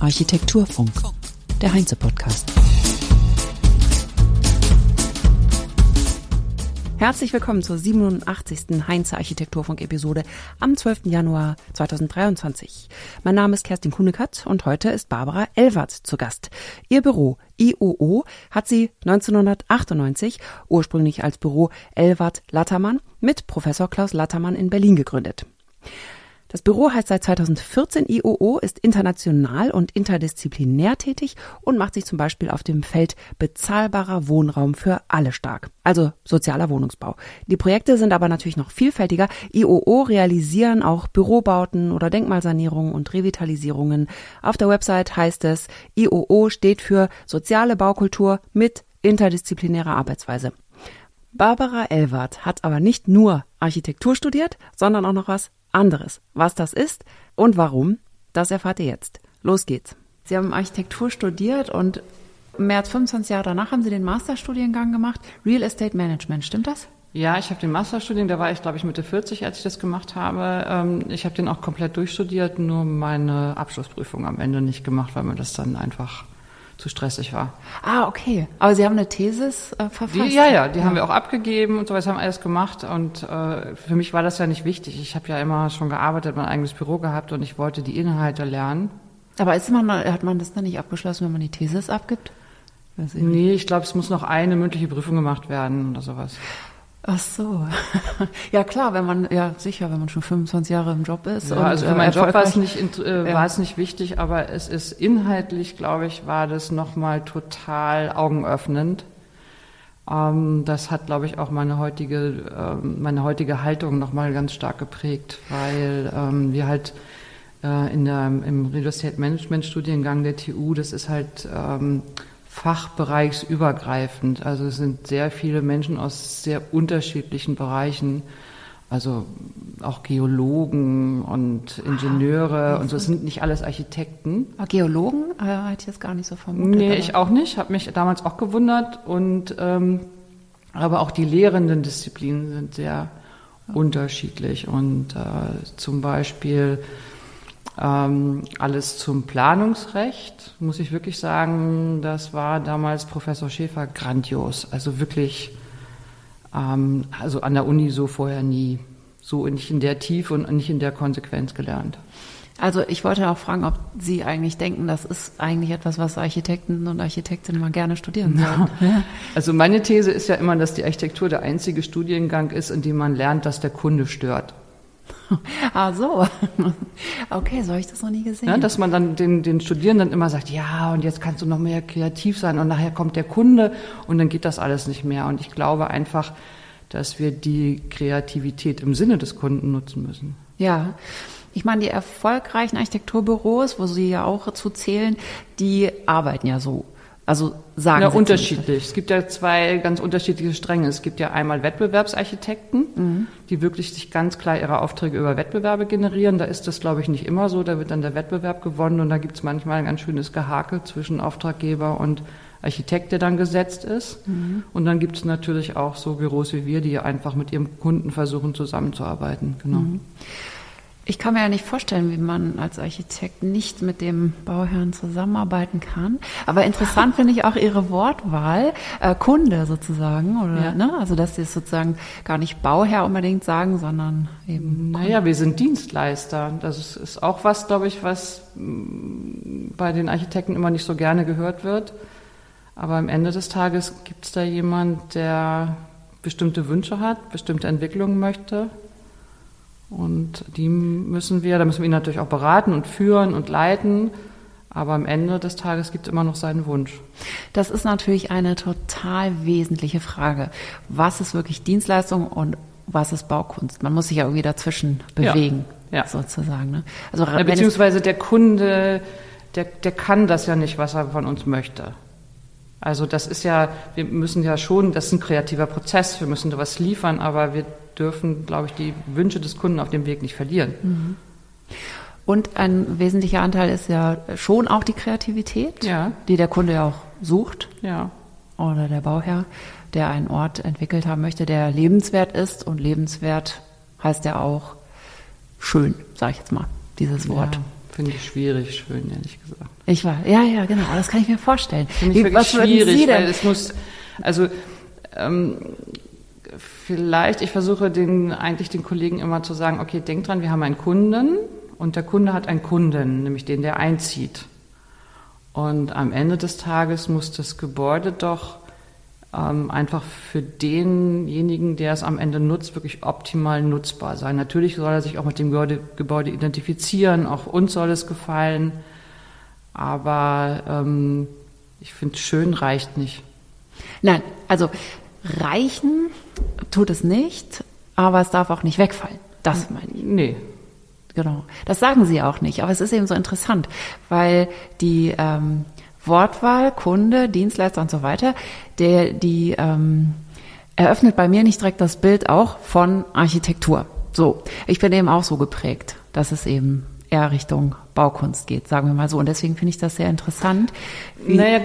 Architekturfunk. Architekturfunk, der Heinze-Podcast. Herzlich willkommen zur 87. Heinze Architekturfunk-Episode am 12. Januar 2023. Mein Name ist Kerstin Kunekat und heute ist Barbara Elwart zu Gast. Ihr Büro IOO hat sie 1998 ursprünglich als Büro Elwart Lattermann mit Professor Klaus Lattermann in Berlin gegründet. Das Büro heißt seit 2014 IOO, ist international und interdisziplinär tätig und macht sich zum Beispiel auf dem Feld bezahlbarer Wohnraum für alle stark, also sozialer Wohnungsbau. Die Projekte sind aber natürlich noch vielfältiger. IOO realisieren auch Bürobauten oder Denkmalsanierungen und Revitalisierungen. Auf der Website heißt es, IOO steht für soziale Baukultur mit interdisziplinärer Arbeitsweise. Barbara Elwart hat aber nicht nur Architektur studiert, sondern auch noch was anderes. Was das ist und warum, das erfahrt ihr jetzt. Los geht's. Sie haben Architektur studiert und mehr als 25 Jahre danach haben Sie den Masterstudiengang gemacht, Real Estate Management, stimmt das? Ja, ich habe den Masterstudiengang, da war ich, glaube ich, Mitte 40, als ich das gemacht habe. Ähm, ich habe den auch komplett durchstudiert, nur meine Abschlussprüfung am Ende nicht gemacht, weil mir das dann einfach zu stressig war. Ah, okay. Aber Sie haben eine Thesis äh, verfasst? Die, ja, ja, die ja. haben wir auch abgegeben und so weiter, haben alles gemacht. Und äh, für mich war das ja nicht wichtig. Ich habe ja immer schon gearbeitet, mein eigenes Büro gehabt und ich wollte die Inhalte lernen. Aber ist man, hat man das dann nicht abgeschlossen, wenn man die Thesis abgibt? Nee, ich glaube, es muss noch eine mündliche Prüfung gemacht werden oder sowas. Ach so. Ja klar, wenn man, ja sicher, wenn man schon 25 Jahre im Job ist. Ja, und, also für meinen Job war es nicht, äh, ja. war es nicht wichtig, aber es ist inhaltlich, glaube ich, war das nochmal total augenöffnend. Ähm, das hat, glaube ich, auch meine heutige, ähm, meine heutige Haltung nochmal ganz stark geprägt, weil ähm, wir halt äh, in der, im Real Estate Management Studiengang der TU, das ist halt, ähm, fachbereichsübergreifend. Also es sind sehr viele Menschen aus sehr unterschiedlichen Bereichen, also auch Geologen und Ingenieure ah, und so. Es sind nicht alles Architekten. Aber Geologen äh, hätte ich jetzt gar nicht so vermutet. Nee, ich auch nicht. Habe mich damals auch gewundert. Und ähm, aber auch die lehrenden Disziplinen sind sehr okay. unterschiedlich. Und äh, zum Beispiel ähm, alles zum Planungsrecht, muss ich wirklich sagen, das war damals Professor Schäfer grandios. Also wirklich, ähm, also an der Uni so vorher nie, so nicht in der Tiefe und nicht in der Konsequenz gelernt. Also ich wollte auch fragen, ob Sie eigentlich denken, das ist eigentlich etwas, was Architekten und Architektinnen mal gerne studieren sollen. Ja. Also meine These ist ja immer, dass die Architektur der einzige Studiengang ist, in dem man lernt, dass der Kunde stört. Ah, so. Okay, so habe ich das noch nie gesehen. Ja, dass man dann den, den Studierenden immer sagt, ja, und jetzt kannst du noch mehr kreativ sein und nachher kommt der Kunde und dann geht das alles nicht mehr. Und ich glaube einfach, dass wir die Kreativität im Sinne des Kunden nutzen müssen. Ja. Ich meine, die erfolgreichen Architekturbüros, wo Sie ja auch zu zählen, die arbeiten ja so. Also sagen ja, Sie unterschiedlich. Es gibt ja zwei ganz unterschiedliche Stränge. Es gibt ja einmal Wettbewerbsarchitekten, mhm. die wirklich sich ganz klar ihre Aufträge über Wettbewerbe generieren. Da ist das, glaube ich, nicht immer so. Da wird dann der Wettbewerb gewonnen und da gibt es manchmal ein ganz schönes Gehakel zwischen Auftraggeber und Architekt, der dann gesetzt ist. Mhm. Und dann gibt es natürlich auch so Büros wie wir, die einfach mit ihrem Kunden versuchen zusammenzuarbeiten. Genau. Mhm. Ich kann mir ja nicht vorstellen, wie man als Architekt nicht mit dem Bauherrn zusammenarbeiten kann. Aber interessant finde ich auch Ihre Wortwahl, äh, Kunde sozusagen, oder? Ja. Ne? Also dass Sie es sozusagen gar nicht Bauherr unbedingt sagen, sondern eben. Naja, wir sind Dienstleister. Das ist auch was, glaube ich, was mm, bei den Architekten immer nicht so gerne gehört wird. Aber am Ende des Tages gibt es da jemand, der bestimmte Wünsche hat, bestimmte Entwicklungen möchte und die müssen wir, da müssen wir ihn natürlich auch beraten und führen und leiten. Aber am Ende des Tages gibt es immer noch seinen Wunsch. Das ist natürlich eine total wesentliche Frage. Was ist wirklich Dienstleistung und was ist Baukunst? Man muss sich ja irgendwie dazwischen bewegen, ja, ja. sozusagen. Ne? Also, ja, beziehungsweise der Kunde, der, der kann das ja nicht, was er von uns möchte. Also das ist ja, wir müssen ja schon, das ist ein kreativer Prozess, wir müssen da was liefern, aber wir dürfen, glaube ich, die Wünsche des Kunden auf dem Weg nicht verlieren. Mhm. Und ein wesentlicher Anteil ist ja schon auch die Kreativität, ja. die der Kunde ja auch sucht. Ja. Oder der Bauherr, der einen Ort entwickelt haben möchte, der lebenswert ist. Und lebenswert heißt ja auch schön, sage ich jetzt mal. dieses Wort. Ja, Finde ich schwierig, schön, ehrlich gesagt. Ich war, ja, ja, genau, das kann ich mir vorstellen. Finde ich Wie, wirklich schwierig, weil es muss, also, ähm, vielleicht, ich versuche den, eigentlich den Kollegen immer zu sagen, okay, denk dran, wir haben einen Kunden und der Kunde hat einen Kunden, nämlich den, der einzieht. Und am Ende des Tages muss das Gebäude doch ähm, einfach für denjenigen, der es am Ende nutzt, wirklich optimal nutzbar sein. Natürlich soll er sich auch mit dem Gebäude, Gebäude identifizieren, auch uns soll es gefallen, aber ähm, ich finde, schön reicht nicht. Nein, also reichen tut es nicht, aber es darf auch nicht wegfallen. Das meine ich. Nee. Genau. Das sagen sie auch nicht, aber es ist eben so interessant, weil die ähm, Wortwahl, Kunde, Dienstleister und so weiter, der, die ähm, eröffnet bei mir nicht direkt das Bild auch von Architektur. So, ich bin eben auch so geprägt, dass es eben eher Richtung Baukunst geht, sagen wir mal so. Und deswegen finde ich das sehr interessant. Naja,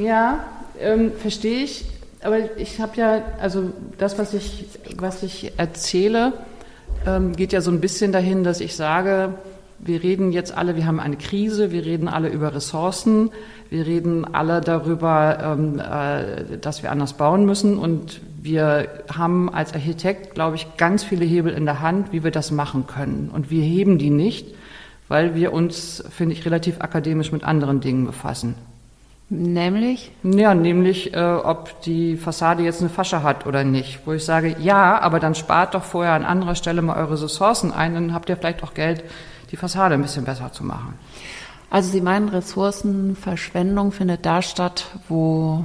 ja, ähm, verstehe ich. Aber ich habe ja, also das, was ich, was ich erzähle, ähm, geht ja so ein bisschen dahin, dass ich sage, wir reden jetzt alle, wir haben eine Krise, wir reden alle über Ressourcen, wir reden alle darüber, ähm, äh, dass wir anders bauen müssen und wir haben als Architekt, glaube ich, ganz viele Hebel in der Hand, wie wir das machen können. Und wir heben die nicht, weil wir uns, finde ich, relativ akademisch mit anderen Dingen befassen. Nämlich? Ja, nämlich, äh, ob die Fassade jetzt eine Fasche hat oder nicht. Wo ich sage, ja, aber dann spart doch vorher an anderer Stelle mal eure Ressourcen ein, dann habt ihr vielleicht auch Geld, die Fassade ein bisschen besser zu machen. Also Sie meinen, Ressourcenverschwendung findet da statt, wo,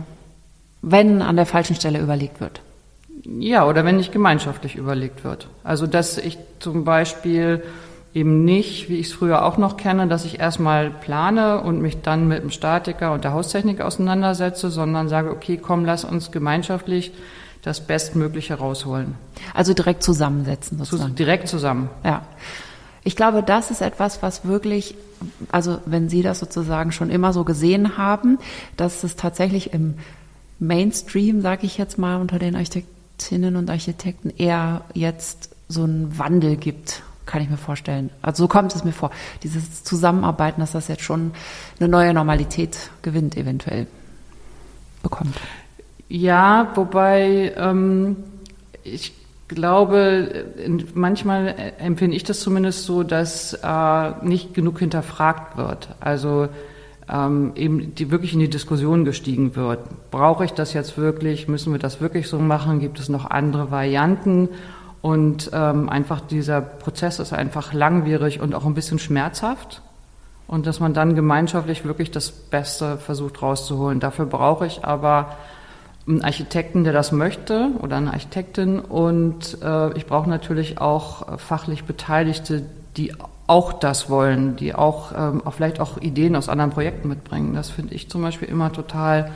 wenn an der falschen Stelle überlegt wird? Ja, oder wenn nicht gemeinschaftlich überlegt wird. Also, dass ich zum Beispiel eben nicht, wie ich es früher auch noch kenne, dass ich erstmal plane und mich dann mit dem Statiker und der Haustechnik auseinandersetze, sondern sage, okay, komm, lass uns gemeinschaftlich das Bestmögliche rausholen. Also direkt zusammensetzen sozusagen. direkt zusammen. Ja. Ich glaube, das ist etwas, was wirklich, also wenn Sie das sozusagen schon immer so gesehen haben, dass es tatsächlich im Mainstream, sage ich jetzt mal, unter den Architektinnen und Architekten eher jetzt so einen Wandel gibt, kann ich mir vorstellen. Also so kommt es mir vor. Dieses Zusammenarbeiten, dass das jetzt schon eine neue Normalität gewinnt, eventuell bekommt. Ja, wobei ähm, ich glaube, manchmal empfinde ich das zumindest so, dass äh, nicht genug hinterfragt wird. Also ähm, eben die, wirklich in die Diskussion gestiegen wird. Brauche ich das jetzt wirklich? Müssen wir das wirklich so machen? Gibt es noch andere Varianten? Und ähm, einfach dieser Prozess ist einfach langwierig und auch ein bisschen schmerzhaft. Und dass man dann gemeinschaftlich wirklich das Beste versucht rauszuholen. Dafür brauche ich aber einen Architekten, der das möchte oder eine Architektin und äh, ich brauche natürlich auch fachlich Beteiligte, die auch das wollen, die auch, ähm, auch vielleicht auch Ideen aus anderen Projekten mitbringen. Das finde ich zum Beispiel immer total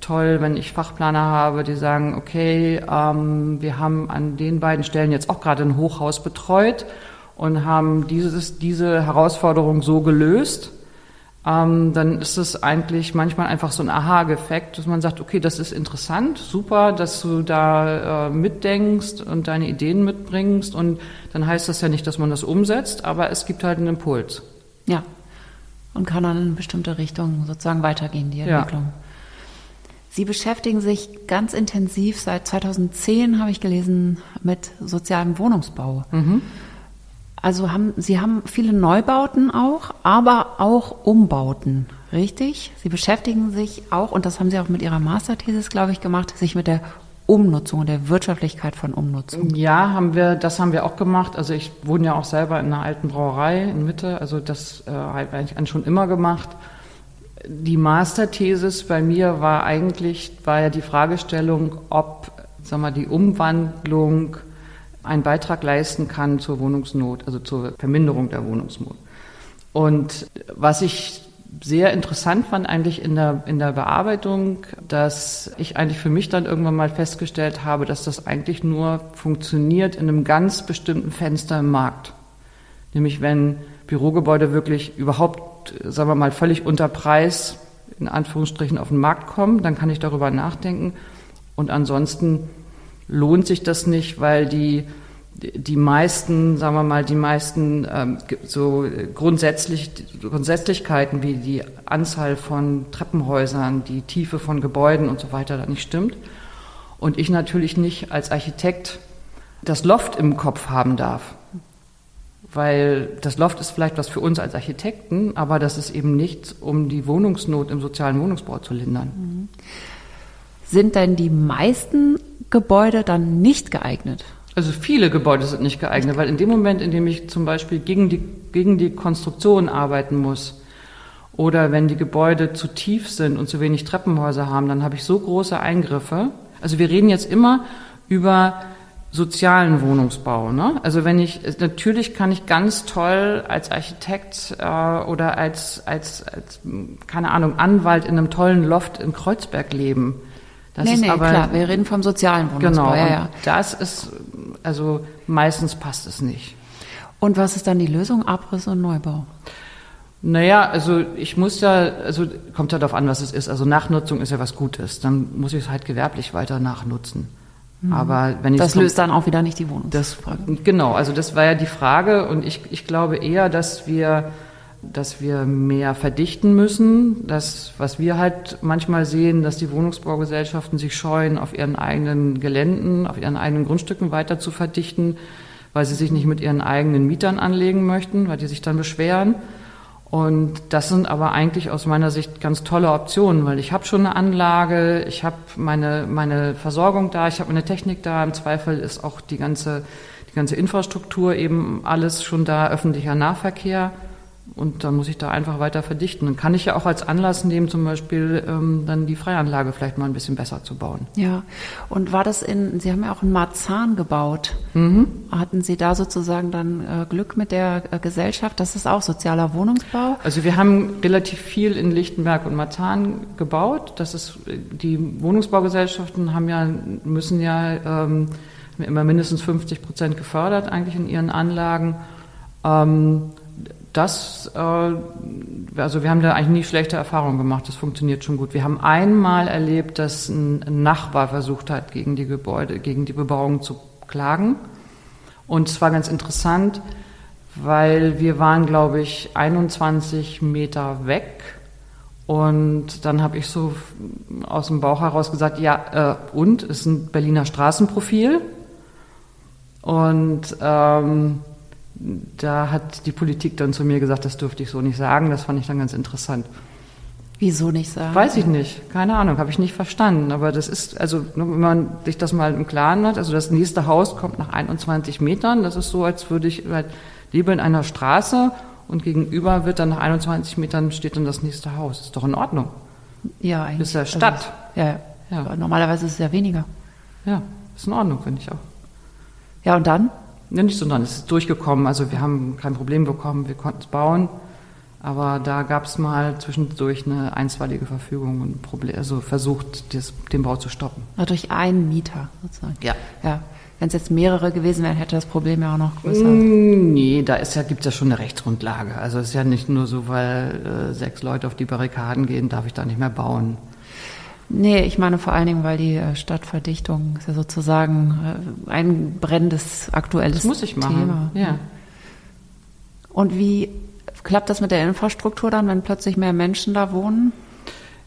toll, wenn ich Fachplaner habe, die sagen, okay, ähm, wir haben an den beiden Stellen jetzt auch gerade ein Hochhaus betreut und haben dieses, diese Herausforderung so gelöst ähm, dann ist es eigentlich manchmal einfach so ein Aha-Effekt, dass man sagt, okay, das ist interessant, super, dass du da äh, mitdenkst und deine Ideen mitbringst und dann heißt das ja nicht, dass man das umsetzt, aber es gibt halt einen Impuls. Ja, und kann dann in bestimmte Richtungen sozusagen weitergehen, die Entwicklung. Ja. Sie beschäftigen sich ganz intensiv seit 2010, habe ich gelesen, mit sozialem Wohnungsbau. Mhm. Also haben, Sie haben viele Neubauten auch, aber auch Umbauten, richtig? Sie beschäftigen sich auch, und das haben Sie auch mit Ihrer Masterthesis, glaube ich, gemacht, sich mit der Umnutzung und der Wirtschaftlichkeit von Umnutzung. Ja, haben wir, das haben wir auch gemacht. Also ich wohne ja auch selber in einer alten Brauerei in Mitte, also das äh, habe ich eigentlich schon immer gemacht. Die Masterthesis bei mir war eigentlich, war ja die Fragestellung, ob, sag mal, die Umwandlung einen Beitrag leisten kann zur Wohnungsnot, also zur Verminderung der Wohnungsnot. Und was ich sehr interessant fand eigentlich in der, in der Bearbeitung, dass ich eigentlich für mich dann irgendwann mal festgestellt habe, dass das eigentlich nur funktioniert in einem ganz bestimmten Fenster im Markt. Nämlich wenn Bürogebäude wirklich überhaupt, sagen wir mal, völlig unter Preis in Anführungsstrichen auf den Markt kommen, dann kann ich darüber nachdenken. Und ansonsten lohnt sich das nicht, weil die, die meisten, sagen wir mal, die meisten ähm, so grundsätzlich, Grundsätzlichkeiten wie die Anzahl von Treppenhäusern, die Tiefe von Gebäuden und so weiter da nicht stimmt. Und ich natürlich nicht als Architekt das Loft im Kopf haben darf. Weil das Loft ist vielleicht was für uns als Architekten, aber das ist eben nichts, um die Wohnungsnot im sozialen Wohnungsbau zu lindern. Mhm. Sind denn die meisten Gebäude dann nicht geeignet? Also viele Gebäude sind nicht geeignet, weil in dem Moment, in dem ich zum Beispiel gegen die, gegen die Konstruktion arbeiten muss oder wenn die Gebäude zu tief sind und zu wenig Treppenhäuser haben, dann habe ich so große Eingriffe. Also wir reden jetzt immer über sozialen Wohnungsbau. Ne? Also wenn ich natürlich kann ich ganz toll als Architekt äh, oder als, als als keine Ahnung Anwalt in einem tollen Loft in Kreuzberg leben. Das nee, ist nee, aber, klar, wir reden vom sozialen Wohnungsbau. Genau, ja, ja. das ist, also meistens passt es nicht. Und was ist dann die Lösung? Abriss und Neubau? Naja, also ich muss ja, also kommt ja darauf an, was es ist. Also Nachnutzung ist ja was Gutes. Dann muss ich es halt gewerblich weiter nachnutzen. Mhm. Aber wenn ich das löst dann auch wieder nicht die Wohnungsfrage. genau, also das war ja die Frage und ich, ich glaube eher, dass wir dass wir mehr verdichten müssen. Das, was wir halt manchmal sehen, dass die Wohnungsbaugesellschaften sich scheuen, auf ihren eigenen Geländen, auf ihren eigenen Grundstücken weiter zu verdichten, weil sie sich nicht mit ihren eigenen Mietern anlegen möchten, weil die sich dann beschweren. Und das sind aber eigentlich aus meiner Sicht ganz tolle Optionen, weil ich habe schon eine Anlage, ich habe meine, meine Versorgung da, ich habe meine Technik da. Im Zweifel ist auch die ganze, die ganze Infrastruktur eben alles schon da, öffentlicher Nahverkehr. Und dann muss ich da einfach weiter verdichten. Dann kann ich ja auch als Anlass nehmen, zum Beispiel ähm, dann die Freianlage vielleicht mal ein bisschen besser zu bauen. Ja, und war das in, Sie haben ja auch in Marzahn gebaut. Mhm. Hatten Sie da sozusagen dann äh, Glück mit der äh, Gesellschaft? Das ist auch sozialer Wohnungsbau? Also wir haben relativ viel in Lichtenberg und Marzahn gebaut. Das ist, die Wohnungsbaugesellschaften haben ja, müssen ja ähm, immer mindestens 50 Prozent gefördert eigentlich in ihren Anlagen. Ähm, das, äh, also wir haben da eigentlich nie schlechte Erfahrungen gemacht. Das funktioniert schon gut. Wir haben einmal erlebt, dass ein Nachbar versucht hat, gegen die Gebäude, gegen die Bebauung zu klagen. Und es war ganz interessant, weil wir waren, glaube ich, 21 Meter weg. Und dann habe ich so aus dem Bauch heraus gesagt, ja, äh, und, ist ein Berliner Straßenprofil. Und ähm, da hat die Politik dann zu mir gesagt, das dürfte ich so nicht sagen. Das fand ich dann ganz interessant. Wieso nicht sagen? Weiß ich nicht. Keine Ahnung, habe ich nicht verstanden. Aber das ist, also wenn man sich das mal im Klaren hat, also das nächste Haus kommt nach 21 Metern. Das ist so, als würde ich halt lebe in einer Straße und gegenüber wird dann nach 21 Metern steht dann das nächste Haus. Ist doch in Ordnung. Ja, eigentlich. Das ist ja Stadt. Also, ja, ja. Normalerweise ist es ja weniger. Ja, ist in Ordnung, finde ich auch. Ja, und dann? Nicht, sondern es ist durchgekommen. Also wir haben kein Problem bekommen, wir konnten es bauen. Aber da gab es mal zwischendurch eine einstweilige Verfügung und Problem, also versucht, das, den Bau zu stoppen. Also durch einen Mieter sozusagen. Ja. ja. Wenn es jetzt mehrere gewesen wären, hätte das Problem ja auch noch größer. Mm, nee, da ist ja, gibt es ja schon eine Rechtsgrundlage. Also es ist ja nicht nur so, weil äh, sechs Leute auf die Barrikaden gehen, darf ich da nicht mehr bauen. Nee, ich meine vor allen Dingen, weil die äh, Stadtverdichtung ist ja sozusagen äh, ein brennendes aktuelles das muss ich machen. Thema. Ja. Und wie klappt das mit der Infrastruktur dann, wenn plötzlich mehr Menschen da wohnen?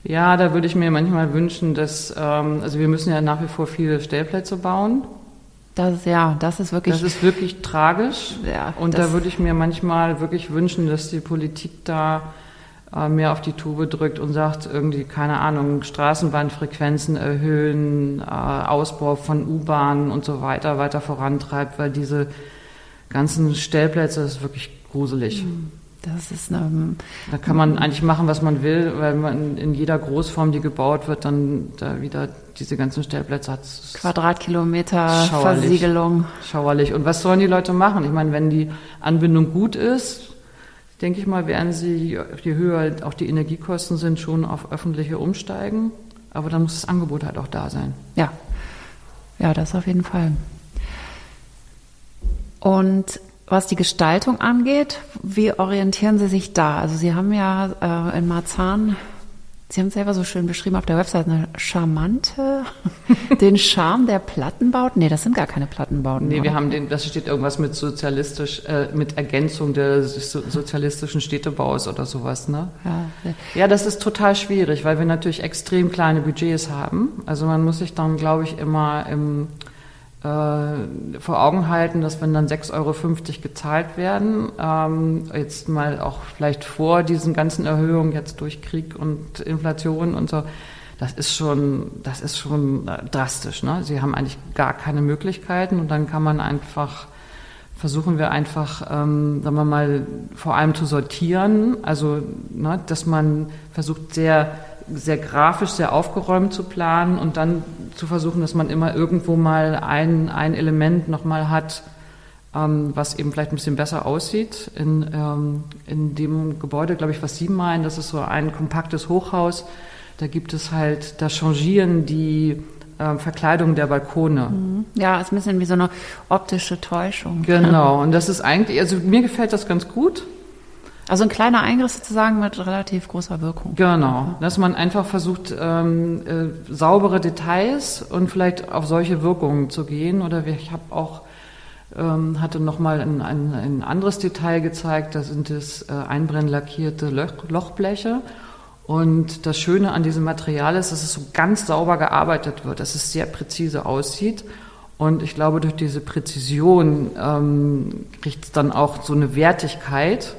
Ja, da würde ich mir manchmal wünschen, dass, ähm, also wir müssen ja nach wie vor viele Stellplätze bauen. Das, ja, das ist wirklich. Das ist wirklich tragisch. Ja, und da würde ich mir manchmal wirklich wünschen, dass die Politik da äh, mehr auf die Tube drückt und sagt, irgendwie, keine Ahnung, Straßenbahnfrequenzen erhöhen, äh, Ausbau von U-Bahnen und so weiter weiter vorantreibt, weil diese ganzen Stellplätze, das ist wirklich gruselig. Mhm. Das ist eine, da kann man eigentlich machen, was man will, weil man in jeder Großform, die gebaut wird, dann da wieder diese ganzen Stellplätze hat. Quadratkilometer schauerlich, Versiegelung. Schauerlich. Und was sollen die Leute machen? Ich meine, wenn die Anbindung gut ist, denke ich mal, werden sie, je höher auch die Energiekosten sind, schon auf öffentliche umsteigen. Aber dann muss das Angebot halt auch da sein. Ja, ja, das auf jeden Fall. Und was die Gestaltung angeht, wie orientieren Sie sich da? Also Sie haben ja äh, in Marzahn Sie haben es selber so schön beschrieben auf der Website, eine charmante, den Charme der Plattenbauten. Nee, das sind gar keine Plattenbauten. Nee, oder? wir haben den, das steht irgendwas mit sozialistisch, äh, mit Ergänzung des sozialistischen Städtebaus oder sowas, ne? Ja. ja, das ist total schwierig, weil wir natürlich extrem kleine Budgets haben. Also man muss sich dann, glaube ich, immer im, vor Augen halten, dass wenn dann 6,50 Euro gezahlt werden, ähm, jetzt mal auch vielleicht vor diesen ganzen Erhöhungen jetzt durch Krieg und Inflation und so, das ist schon, das ist schon äh, drastisch. Ne? Sie haben eigentlich gar keine Möglichkeiten und dann kann man einfach versuchen wir einfach, ähm, sagen wir mal, vor allem zu sortieren. Also, ne, dass man versucht, sehr sehr grafisch, sehr aufgeräumt zu planen und dann zu versuchen, dass man immer irgendwo mal ein, ein Element nochmal hat, ähm, was eben vielleicht ein bisschen besser aussieht. In, ähm, in dem Gebäude, glaube ich, was Sie meinen, das ist so ein kompaktes Hochhaus. Da gibt es halt, da changieren die äh, Verkleidung der Balkone. Mhm. Ja, ist ein bisschen wie so eine optische Täuschung. Genau, und das ist eigentlich, also mir gefällt das ganz gut. Also ein kleiner Eingriff sozusagen mit relativ großer Wirkung. Genau, dass man einfach versucht, ähm, äh, saubere Details und vielleicht auf solche Wirkungen zu gehen. Oder ich habe auch ähm, hatte noch mal ein, ein, ein, anderes Detail gezeigt. Da sind es äh, einbrennlackierte Loch, Lochbleche. Und das Schöne an diesem Material ist, dass es so ganz sauber gearbeitet wird, dass es sehr präzise aussieht. Und ich glaube, durch diese Präzision ähm, kriegt es dann auch so eine Wertigkeit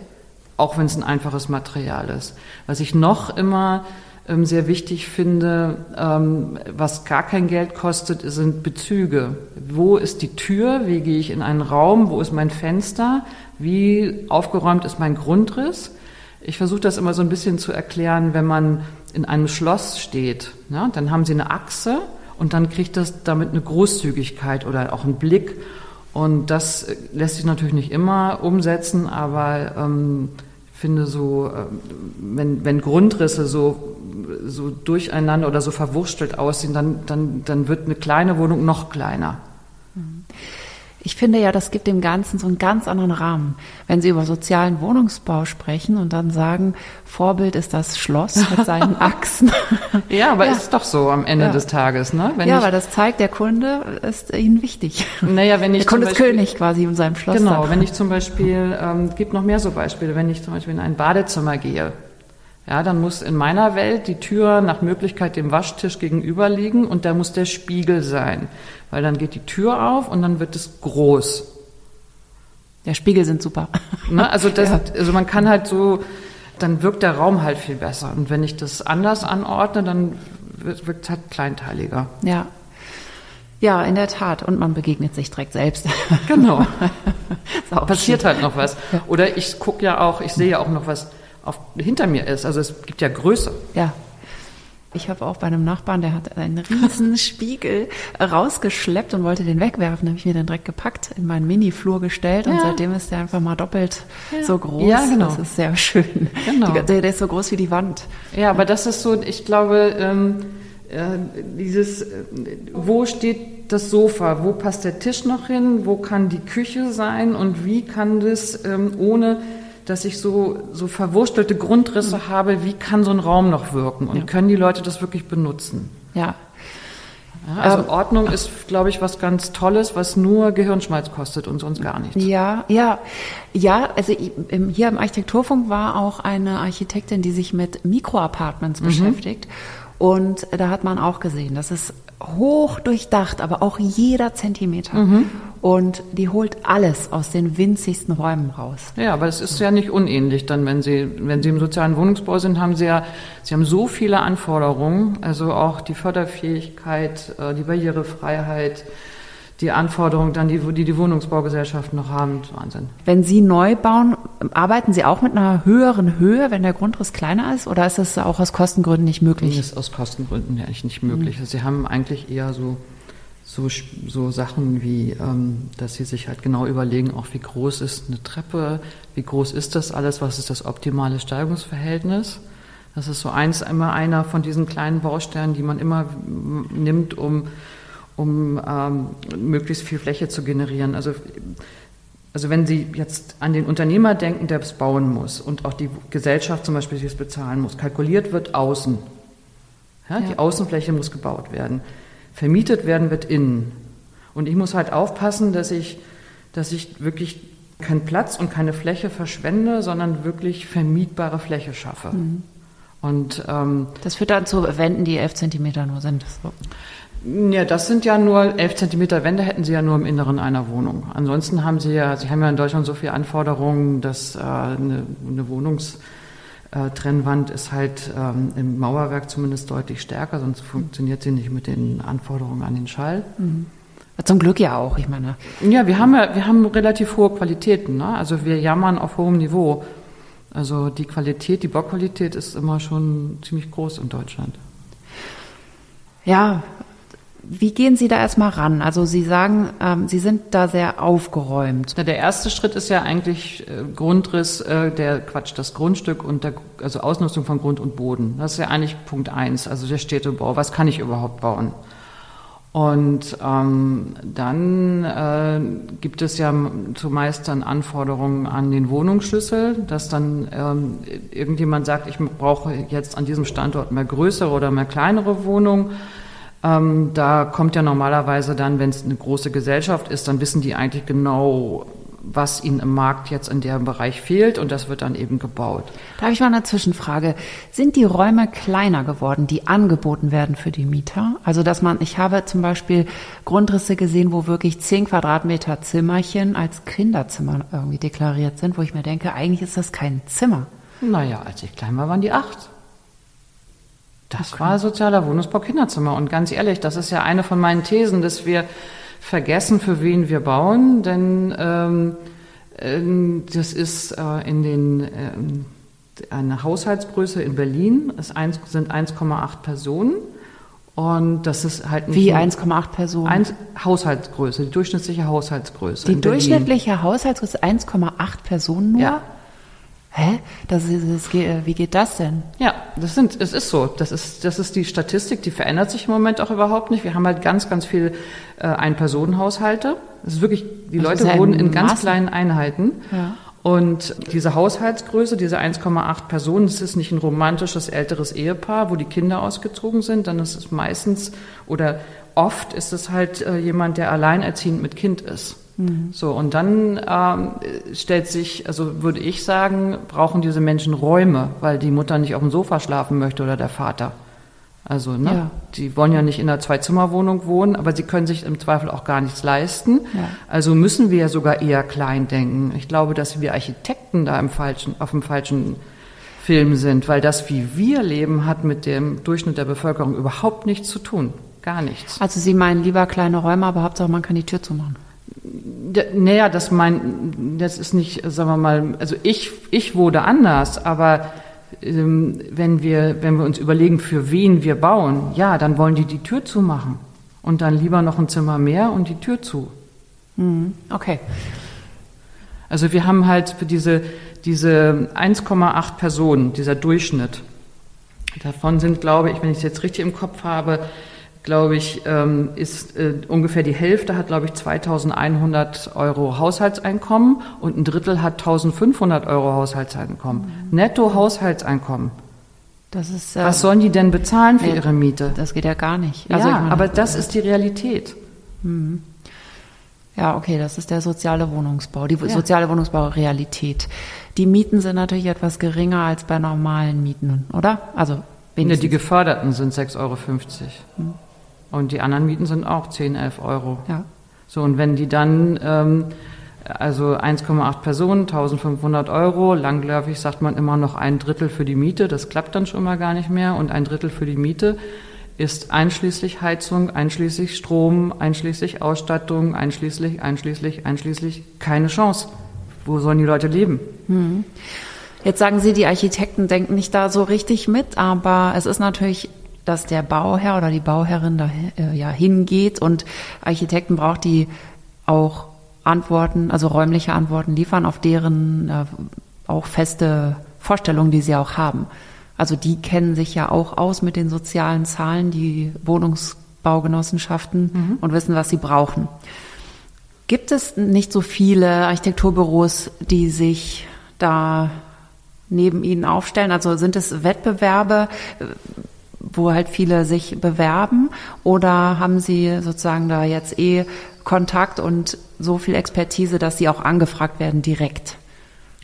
auch wenn es ein einfaches Material ist. Was ich noch immer ähm, sehr wichtig finde, ähm, was gar kein Geld kostet, sind Bezüge. Wo ist die Tür? Wie gehe ich in einen Raum? Wo ist mein Fenster? Wie aufgeräumt ist mein Grundriss? Ich versuche das immer so ein bisschen zu erklären, wenn man in einem Schloss steht. Ne? Dann haben Sie eine Achse und dann kriegt das damit eine Großzügigkeit oder auch einen Blick. Und das lässt sich natürlich nicht immer umsetzen, aber ähm, finde so, äh, wenn, wenn Grundrisse so, so durcheinander oder so verwurstelt aussehen, dann, dann, dann wird eine kleine Wohnung noch kleiner. Mhm. Ich finde ja, das gibt dem Ganzen so einen ganz anderen Rahmen. Wenn Sie über sozialen Wohnungsbau sprechen und dann sagen, Vorbild ist das Schloss mit seinen Achsen. ja, aber ja. ist doch so am Ende ja. des Tages, ne? Wenn ja, aber das zeigt, der Kunde ist Ihnen wichtig. Naja, wenn ich der Kunde ist König quasi in seinem Schloss. Genau, wenn ich zum Beispiel, ähm, gibt noch mehr so Beispiele, wenn ich zum Beispiel in ein Badezimmer gehe, ja, dann muss in meiner Welt die Tür nach Möglichkeit dem Waschtisch gegenüber liegen und da muss der Spiegel sein. Weil dann geht die Tür auf und dann wird es groß. Ja, Spiegel sind super. Ne? Also, das, ja. also man kann halt so, dann wirkt der Raum halt viel besser. Und wenn ich das anders anordne, dann wirkt es halt kleinteiliger. Ja. Ja, in der Tat. Und man begegnet sich direkt selbst. Genau. Passiert halt noch was. Oder ich gucke ja auch, ich sehe ja auch noch was auf, hinter mir ist. Also es gibt ja Größe. Ja. Ich habe auch bei einem Nachbarn, der hat einen riesen Spiegel rausgeschleppt und wollte den wegwerfen. Da habe ich mir den direkt gepackt, in meinen Mini-Flur gestellt ja. und seitdem ist der einfach mal doppelt ja. so groß. Ja, genau. Das ist sehr schön. Genau. Der, der, ist so groß wie die Wand. Ja, aber das ist so, ich glaube, ähm, äh, dieses, äh, wo steht das Sofa, wo passt der Tisch noch hin, wo kann die Küche sein und wie kann das ähm, ohne dass ich so, so verwurstelte Grundrisse mhm. habe, wie kann so ein Raum noch wirken und ja. können die Leute das wirklich benutzen? Ja. ja also ähm, Ordnung ist, glaube ich, was ganz Tolles, was nur Gehirnschmalz kostet und sonst gar nichts. Ja, ja, ja. Also hier im Architekturfunk war auch eine Architektin, die sich mit Mikroapartments mhm. beschäftigt. Und da hat man auch gesehen, das ist hoch durchdacht, aber auch jeder Zentimeter. Mhm. Und die holt alles aus den winzigsten Räumen raus. Ja, aber es ist ja nicht unähnlich dann, wenn Sie, wenn Sie im sozialen Wohnungsbau sind, haben Sie ja, Sie haben so viele Anforderungen, also auch die Förderfähigkeit, äh, die Barrierefreiheit, die Anforderungen dann, die, die die Wohnungsbaugesellschaften noch haben, Wahnsinn. Wenn Sie neu bauen, arbeiten Sie auch mit einer höheren Höhe, wenn der Grundriss kleiner ist, oder ist das auch aus Kostengründen nicht möglich? Das ist aus Kostengründen eigentlich nicht möglich. Mhm. Sie haben eigentlich eher so, so, so Sachen wie, ähm, dass Sie sich halt genau überlegen, auch wie groß ist eine Treppe, wie groß ist das alles, was ist das optimale Steigungsverhältnis. Das ist so eins, immer einer von diesen kleinen Bausteinen, die man immer nimmt, um um ähm, möglichst viel Fläche zu generieren. Also, also wenn Sie jetzt an den Unternehmer denken, der es bauen muss und auch die Gesellschaft zum Beispiel, die es bezahlen muss, kalkuliert wird außen. Ja, ja. Die Außenfläche muss gebaut werden. Vermietet werden wird innen. Und ich muss halt aufpassen, dass ich, dass ich wirklich keinen Platz und keine Fläche verschwende, sondern wirklich vermietbare Fläche schaffe. Mhm. Und ähm, das führt dann zu Wänden, die elf Zentimeter nur sind. So. Ja, das sind ja nur elf Zentimeter Wände hätten Sie ja nur im Inneren einer Wohnung. Ansonsten haben Sie ja, Sie haben ja in Deutschland so viele Anforderungen, dass äh, eine, eine Wohnungstrennwand ist halt ähm, im Mauerwerk zumindest deutlich stärker, sonst funktioniert sie nicht mit den Anforderungen an den Schall. Mhm. Zum Glück ja auch, ich meine. Ja, wir haben ja, wir haben relativ hohe Qualitäten. Ne? Also wir jammern auf hohem Niveau. Also die Qualität, die Bauqualität ist immer schon ziemlich groß in Deutschland. Ja, wie gehen Sie da erstmal ran? Also Sie sagen, ähm, Sie sind da sehr aufgeräumt. Der erste Schritt ist ja eigentlich äh, Grundriss, äh, der Quatsch, das Grundstück und der, also Ausnutzung von Grund und Boden. Das ist ja eigentlich Punkt eins, also der Städtebau. Was kann ich überhaupt bauen? Und ähm, dann äh, gibt es ja zumeist dann Anforderungen an den Wohnungsschlüssel, dass dann ähm, irgendjemand sagt, ich brauche jetzt an diesem Standort mehr größere oder mehr kleinere Wohnungen. Ähm, da kommt ja normalerweise dann, wenn es eine große Gesellschaft ist, dann wissen die eigentlich genau, was ihnen im Markt jetzt in dem Bereich fehlt und das wird dann eben gebaut. Da habe ich mal eine Zwischenfrage. Sind die Räume kleiner geworden, die angeboten werden für die Mieter? Also dass man, ich habe zum Beispiel Grundrisse gesehen, wo wirklich zehn Quadratmeter Zimmerchen als Kinderzimmer irgendwie deklariert sind, wo ich mir denke, eigentlich ist das kein Zimmer. Naja, als ich klein war, waren die acht. Das war sozialer Wohnungsbau Kinderzimmer. Und ganz ehrlich, das ist ja eine von meinen Thesen, dass wir vergessen, für wen wir bauen, denn ähm, äh, das ist äh, in den äh, eine Haushaltsgröße in Berlin ist 1, sind 1,8 Personen. Und das ist halt Wie 1,8 Personen? Eins, Haushaltsgröße, die durchschnittliche Haushaltsgröße. Die durchschnittliche Haushaltsgröße 1,8 Personen nur? Ja. Hä? Das ist, das geht, wie geht das denn? Ja, das sind, es ist so. Das ist, das ist die Statistik, die verändert sich im Moment auch überhaupt nicht. Wir haben halt ganz, ganz viel äh, Ein-Personen-Haushalte. Das ist wirklich, die das Leute wohnen in ganz Maßen. kleinen Einheiten. Ja. Und diese Haushaltsgröße, diese 1,8 Personen, das ist nicht ein romantisches älteres Ehepaar, wo die Kinder ausgezogen sind, dann ist es meistens oder oft ist es halt äh, jemand, der alleinerziehend mit Kind ist. Mhm. So, und dann ähm, stellt sich, also würde ich sagen, brauchen diese Menschen Räume, weil die Mutter nicht auf dem Sofa schlafen möchte oder der Vater. Also, ne? Ja. Die wollen ja nicht in einer Zwei-Zimmer-Wohnung wohnen, aber sie können sich im Zweifel auch gar nichts leisten. Ja. Also müssen wir ja sogar eher klein denken. Ich glaube, dass wir Architekten da im falschen, auf dem falschen Film sind, weil das, wie wir leben, hat mit dem Durchschnitt der Bevölkerung überhaupt nichts zu tun. Gar nichts. Also Sie meinen lieber kleine Räume, aber Hauptsache man kann die Tür zumachen. Naja, das mein, das ist nicht, sagen wir mal, also ich, ich wurde anders, aber ähm, wenn wir, wenn wir uns überlegen, für wen wir bauen, ja, dann wollen die die Tür zumachen und dann lieber noch ein Zimmer mehr und die Tür zu. Mhm. Okay. Also wir haben halt für diese, diese 1,8 Personen, dieser Durchschnitt, davon sind, glaube ich, wenn ich es jetzt richtig im Kopf habe, glaube ich, ähm, ist äh, ungefähr die Hälfte hat, glaube ich, 2100 Euro Haushaltseinkommen und ein Drittel hat 1500 Euro Haushaltseinkommen. Mhm. Netto Haushaltseinkommen. Ist, äh, Was sollen die denn bezahlen für nee, ihre Miete? Das geht ja gar nicht. Also ja, meine, aber das ist die Realität. Mhm. Ja, okay, das ist der soziale Wohnungsbau, die ja. soziale Wohnungsbau-Realität. Die Mieten sind natürlich etwas geringer als bei normalen Mieten, oder? Also wenigstens. Ja, die geförderten sind 6,50 Euro. Mhm. Und die anderen Mieten sind auch 10, 11 Euro. Ja. So, und wenn die dann, ähm, also 1,8 Personen, 1500 Euro, langläufig sagt man immer noch ein Drittel für die Miete, das klappt dann schon mal gar nicht mehr. Und ein Drittel für die Miete ist einschließlich Heizung, einschließlich Strom, einschließlich Ausstattung, einschließlich, einschließlich, einschließlich keine Chance. Wo sollen die Leute leben? Mhm. Jetzt sagen Sie, die Architekten denken nicht da so richtig mit, aber es ist natürlich dass der Bauherr oder die Bauherrin da äh, ja hingeht und Architekten braucht, die auch Antworten, also räumliche Antworten liefern auf deren äh, auch feste Vorstellungen, die sie auch haben. Also die kennen sich ja auch aus mit den sozialen Zahlen, die Wohnungsbaugenossenschaften mhm. und wissen, was sie brauchen. Gibt es nicht so viele Architekturbüros, die sich da neben ihnen aufstellen? Also sind es Wettbewerbe? Wo halt viele sich bewerben? Oder haben Sie sozusagen da jetzt eh Kontakt und so viel Expertise, dass Sie auch angefragt werden direkt?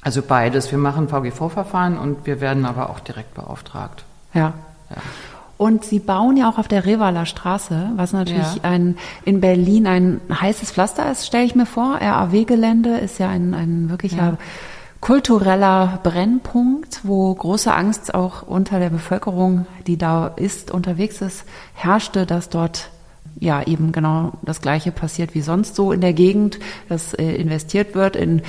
Also beides. Wir machen VGV-Verfahren und wir werden aber auch direkt beauftragt. Ja. ja. Und Sie bauen ja auch auf der Revaler Straße, was natürlich ja. ein, in Berlin ein heißes Pflaster ist, stelle ich mir vor. RAW-Gelände ist ja ein, ein wirklicher ja. Kultureller Brennpunkt, wo große Angst auch unter der Bevölkerung, die da ist, unterwegs ist, herrschte, dass dort ja eben genau das Gleiche passiert wie sonst so in der Gegend, dass äh, investiert wird in,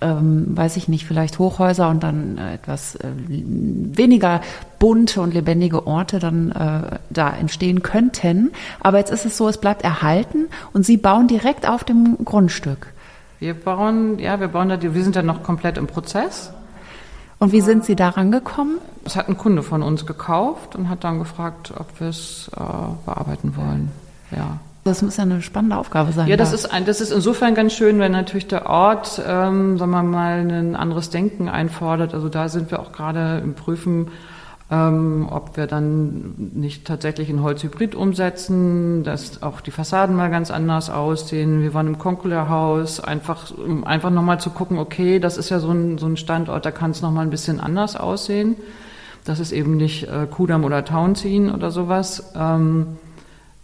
ähm, weiß ich nicht, vielleicht Hochhäuser und dann äh, etwas äh, weniger bunte und lebendige Orte dann äh, da entstehen könnten. Aber jetzt ist es so, es bleibt erhalten und Sie bauen direkt auf dem Grundstück. Wir bauen, ja, wir bauen da, wir sind ja noch komplett im Prozess. Und wie sind Sie daran gekommen? Es hat ein Kunde von uns gekauft und hat dann gefragt, ob wir es äh, bearbeiten wollen ja. Das muss ja eine spannende Aufgabe sein. Ja, das ist, ein, das ist insofern ganz schön, wenn natürlich der Ort, ähm, sagen wir mal, ein anderes Denken einfordert. Also da sind wir auch gerade im Prüfen, ähm, ob wir dann nicht tatsächlich ein Holzhybrid umsetzen, dass auch die Fassaden mal ganz anders aussehen. Wir waren im Konkulerhaus, einfach, um einfach nochmal zu gucken, okay, das ist ja so ein, so ein Standort, da kann es nochmal ein bisschen anders aussehen. Das ist eben nicht äh, Kudamm oder Townziehen oder sowas. Ähm,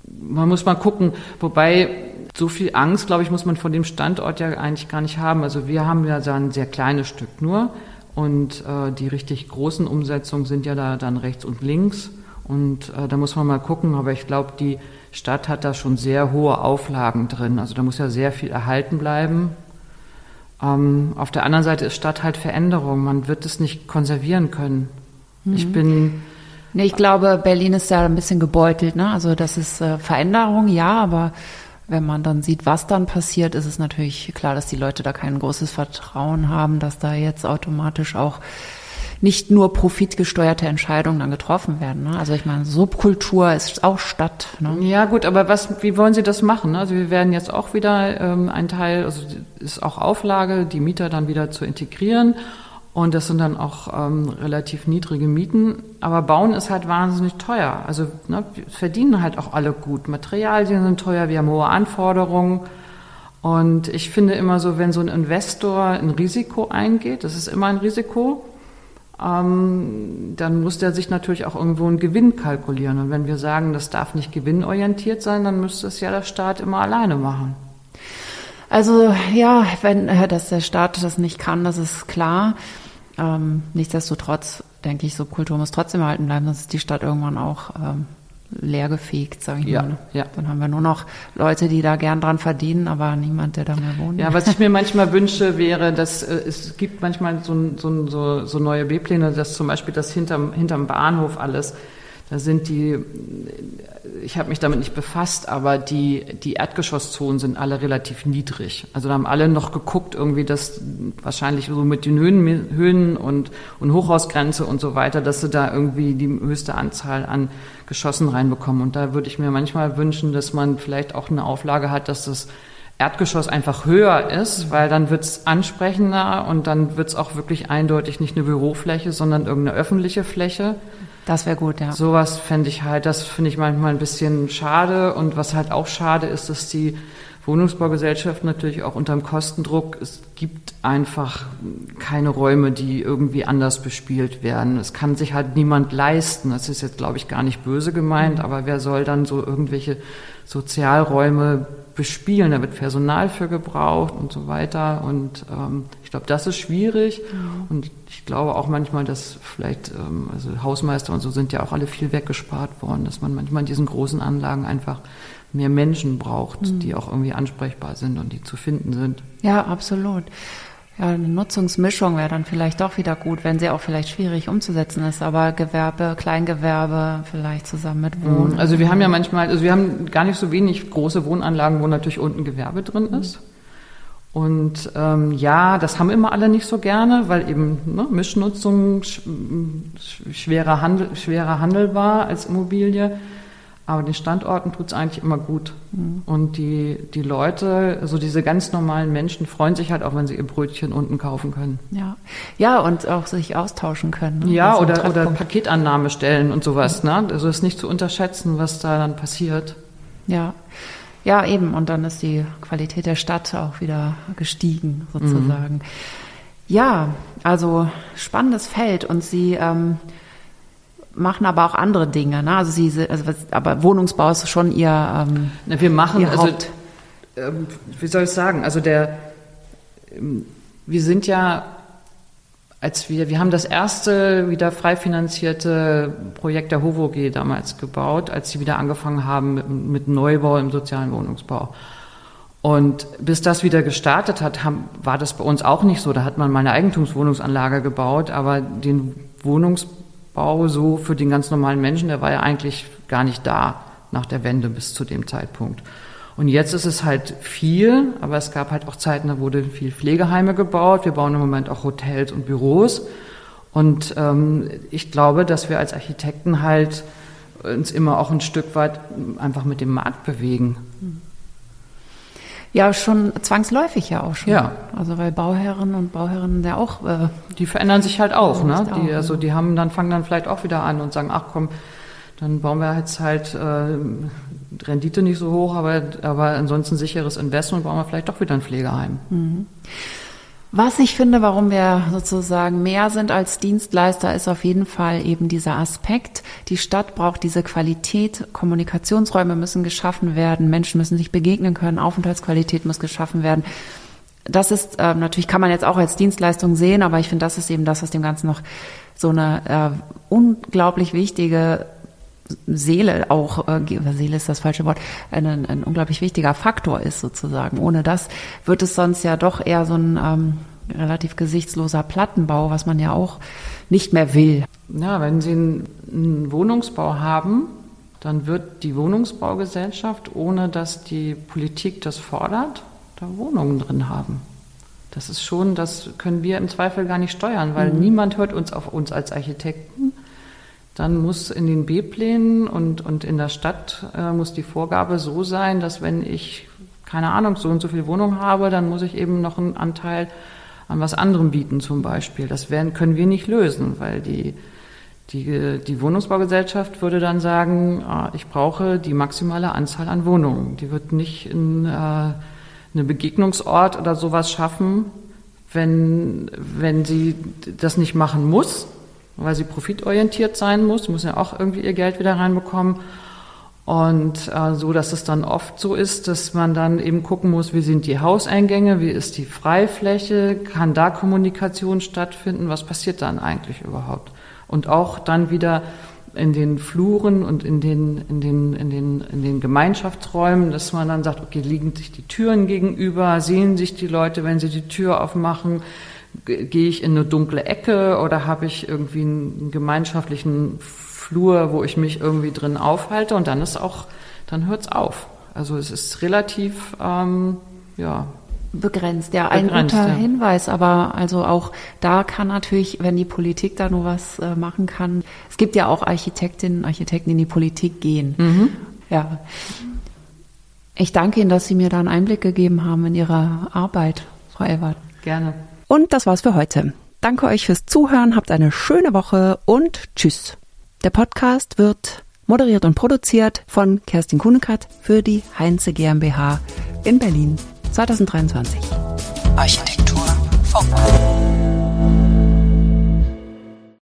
man muss mal gucken, wobei so viel Angst, glaube ich, muss man von dem Standort ja eigentlich gar nicht haben. Also wir haben ja so ein sehr kleines Stück nur und äh, die richtig großen Umsetzungen sind ja da dann rechts und links und äh, da muss man mal gucken, aber ich glaube, die Stadt hat da schon sehr hohe Auflagen drin. Also da muss ja sehr viel erhalten bleiben. Ähm, auf der anderen Seite ist Stadt halt Veränderung. Man wird es nicht konservieren können. Mhm. Ich bin Nee, ich glaube, Berlin ist ja ein bisschen gebeutelt. Ne? Also das ist äh, Veränderung, ja, aber wenn man dann sieht, was dann passiert, ist es natürlich klar, dass die Leute da kein großes Vertrauen haben, dass da jetzt automatisch auch nicht nur profitgesteuerte Entscheidungen dann getroffen werden. Ne? Also ich meine, Subkultur ist auch Stadt. Ne? Ja gut, aber was, wie wollen Sie das machen? Also wir werden jetzt auch wieder ähm, ein Teil, also ist auch Auflage, die Mieter dann wieder zu integrieren. Und das sind dann auch ähm, relativ niedrige Mieten. Aber Bauen ist halt wahnsinnig teuer. Also ne, verdienen halt auch alle gut. Materialien sind teuer, wir haben hohe Anforderungen. Und ich finde immer so, wenn so ein Investor ein Risiko eingeht, das ist immer ein Risiko, ähm, dann muss der sich natürlich auch irgendwo einen Gewinn kalkulieren. Und wenn wir sagen, das darf nicht gewinnorientiert sein, dann müsste es ja der Staat immer alleine machen. Also ja, wenn äh, dass der Staat das nicht kann, das ist klar. Ähm, nichtsdestotrotz denke ich, Subkultur muss trotzdem erhalten bleiben, sonst ist die Stadt irgendwann auch ähm, leergefegt, sage ich ja, mal. Ja. Dann haben wir nur noch Leute, die da gern dran verdienen, aber niemand, der da mehr wohnt. Ja, was ich mir manchmal wünsche, wäre, dass äh, es gibt manchmal so, so, so, so neue B-Pläne, dass zum Beispiel das hinterm, hinterm Bahnhof alles da sind die, ich habe mich damit nicht befasst, aber die, die Erdgeschosszonen sind alle relativ niedrig. Also da haben alle noch geguckt, irgendwie das wahrscheinlich so mit den Höhen, Höhen und, und Hochhausgrenze und so weiter, dass sie da irgendwie die höchste Anzahl an Geschossen reinbekommen. Und da würde ich mir manchmal wünschen, dass man vielleicht auch eine Auflage hat, dass das Erdgeschoss einfach höher ist, weil dann wird's ansprechender und dann wird's auch wirklich eindeutig nicht eine Bürofläche, sondern irgendeine öffentliche Fläche. Das wäre gut, ja. Sowas fände ich halt, das finde ich manchmal ein bisschen schade. Und was halt auch schade ist, dass die Wohnungsbaugesellschaft natürlich auch unter dem Kostendruck, es gibt einfach keine Räume, die irgendwie anders bespielt werden. Es kann sich halt niemand leisten. Das ist jetzt, glaube ich, gar nicht böse gemeint, mhm. aber wer soll dann so irgendwelche Sozialräume bespielen? Da wird Personal für gebraucht und so weiter. Und ähm, ich glaube, das ist schwierig. Mhm. Und ich glaube auch manchmal, dass vielleicht, ähm, also Hausmeister und so sind ja auch alle viel weggespart worden, dass man manchmal in diesen großen Anlagen einfach mehr Menschen braucht, mhm. die auch irgendwie ansprechbar sind und die zu finden sind. Ja, absolut. Ja, eine Nutzungsmischung wäre dann vielleicht doch wieder gut, wenn sie auch vielleicht schwierig umzusetzen ist, aber Gewerbe, Kleingewerbe vielleicht zusammen mit Wohnen. Also wir haben ja manchmal, also wir haben gar nicht so wenig große Wohnanlagen, wo natürlich unten Gewerbe drin ist. Und ähm, ja, das haben immer alle nicht so gerne, weil eben ne, Mischnutzung sch schwerer, Handel, schwerer Handel war als Immobilie. Aber den Standorten tut es eigentlich immer gut. Mhm. Und die, die Leute, also diese ganz normalen Menschen, freuen sich halt auch, wenn sie ihr Brötchen unten kaufen können. Ja, ja und auch sich austauschen können. Ne? Ja, oder, oder Paketannahme stellen und sowas. Mhm. Ne? Also ist nicht zu unterschätzen, was da dann passiert. Ja. Ja, eben. Und dann ist die Qualität der Stadt auch wieder gestiegen, sozusagen. Mhm. Ja, also spannendes Feld. Und Sie ähm, machen aber auch andere Dinge. Ne? Also sie, also aber Wohnungsbau ist schon ihr. Ähm, wir machen also, ähm, wie soll ich sagen? Also der, ähm, wir sind ja, als wir, wir haben das erste wieder frei finanzierte Projekt der HOVOG damals gebaut, als sie wieder angefangen haben mit, mit Neubau im sozialen Wohnungsbau. Und bis das wieder gestartet hat, haben, war das bei uns auch nicht so. Da hat man mal eine Eigentumswohnungsanlage gebaut, aber den Wohnungsbau Bau so für den ganz normalen Menschen, der war ja eigentlich gar nicht da nach der Wende bis zu dem Zeitpunkt. Und jetzt ist es halt viel, aber es gab halt auch Zeiten, da wurde viel Pflegeheime gebaut. Wir bauen im Moment auch Hotels und Büros. Und ähm, ich glaube, dass wir als Architekten halt uns immer auch ein Stück weit einfach mit dem Markt bewegen. Ja, schon zwangsläufig ja auch schon. Ja. Also weil Bauherren und Bauherren ja auch. Äh, die verändern sich halt auch, ne? Die, auch, also die haben dann fangen dann vielleicht auch wieder an und sagen, ach komm, dann bauen wir jetzt halt äh, Rendite nicht so hoch, aber, aber ansonsten sicheres Investment bauen wir vielleicht doch wieder ein Pflegeheim. Mhm. Was ich finde, warum wir sozusagen mehr sind als Dienstleister, ist auf jeden Fall eben dieser Aspekt. Die Stadt braucht diese Qualität. Kommunikationsräume müssen geschaffen werden. Menschen müssen sich begegnen können. Aufenthaltsqualität muss geschaffen werden. Das ist äh, natürlich kann man jetzt auch als Dienstleistung sehen, aber ich finde, das ist eben das, was dem Ganzen noch so eine äh, unglaublich wichtige Seele auch, äh, Seele ist das falsche Wort, ein, ein unglaublich wichtiger Faktor ist sozusagen. Ohne das wird es sonst ja doch eher so ein ähm, relativ gesichtsloser Plattenbau, was man ja auch nicht mehr will. Ja, wenn Sie einen, Wohnungsbau haben, dann wird die Wohnungsbaugesellschaft, ohne dass die Politik das fordert, da Wohnungen drin haben. Das ist schon, das können wir im Zweifel gar nicht steuern, weil mhm. niemand hört uns auf uns als Architekten dann muss in den B-Plänen und, und in der Stadt äh, muss die Vorgabe so sein, dass wenn ich, keine Ahnung, so und so viel Wohnung habe, dann muss ich eben noch einen Anteil an was anderem bieten zum Beispiel. Das werden, können wir nicht lösen, weil die, die, die Wohnungsbaugesellschaft würde dann sagen, ah, ich brauche die maximale Anzahl an Wohnungen. Die wird nicht in, äh, einen Begegnungsort oder sowas schaffen, wenn, wenn sie das nicht machen muss, weil sie profitorientiert sein muss, muss ja auch irgendwie ihr Geld wieder reinbekommen. Und äh, so, dass es dann oft so ist, dass man dann eben gucken muss, wie sind die Hauseingänge, wie ist die Freifläche, kann da Kommunikation stattfinden, was passiert dann eigentlich überhaupt? Und auch dann wieder in den Fluren und in den, in den, in den, in den Gemeinschaftsräumen, dass man dann sagt, okay, liegen sich die Türen gegenüber, sehen sich die Leute, wenn sie die Tür aufmachen, gehe ich in eine dunkle Ecke oder habe ich irgendwie einen gemeinschaftlichen Flur, wo ich mich irgendwie drin aufhalte und dann ist auch, dann hört es auf. Also es ist relativ, ähm, ja. Begrenzt, ja, ein begrenzt, guter ja. Hinweis, aber also auch da kann natürlich, wenn die Politik da nur was äh, machen kann, es gibt ja auch Architektinnen, Architekten, die in die Politik gehen. Mhm. Ja. Ich danke Ihnen, dass Sie mir da einen Einblick gegeben haben in Ihre Arbeit, Frau Elwart. Gerne. Und das war's für heute. Danke euch fürs Zuhören, habt eine schöne Woche und tschüss. Der Podcast wird moderiert und produziert von Kerstin Kunekat für die Heinze GmbH in Berlin 2023. Architektur Funk.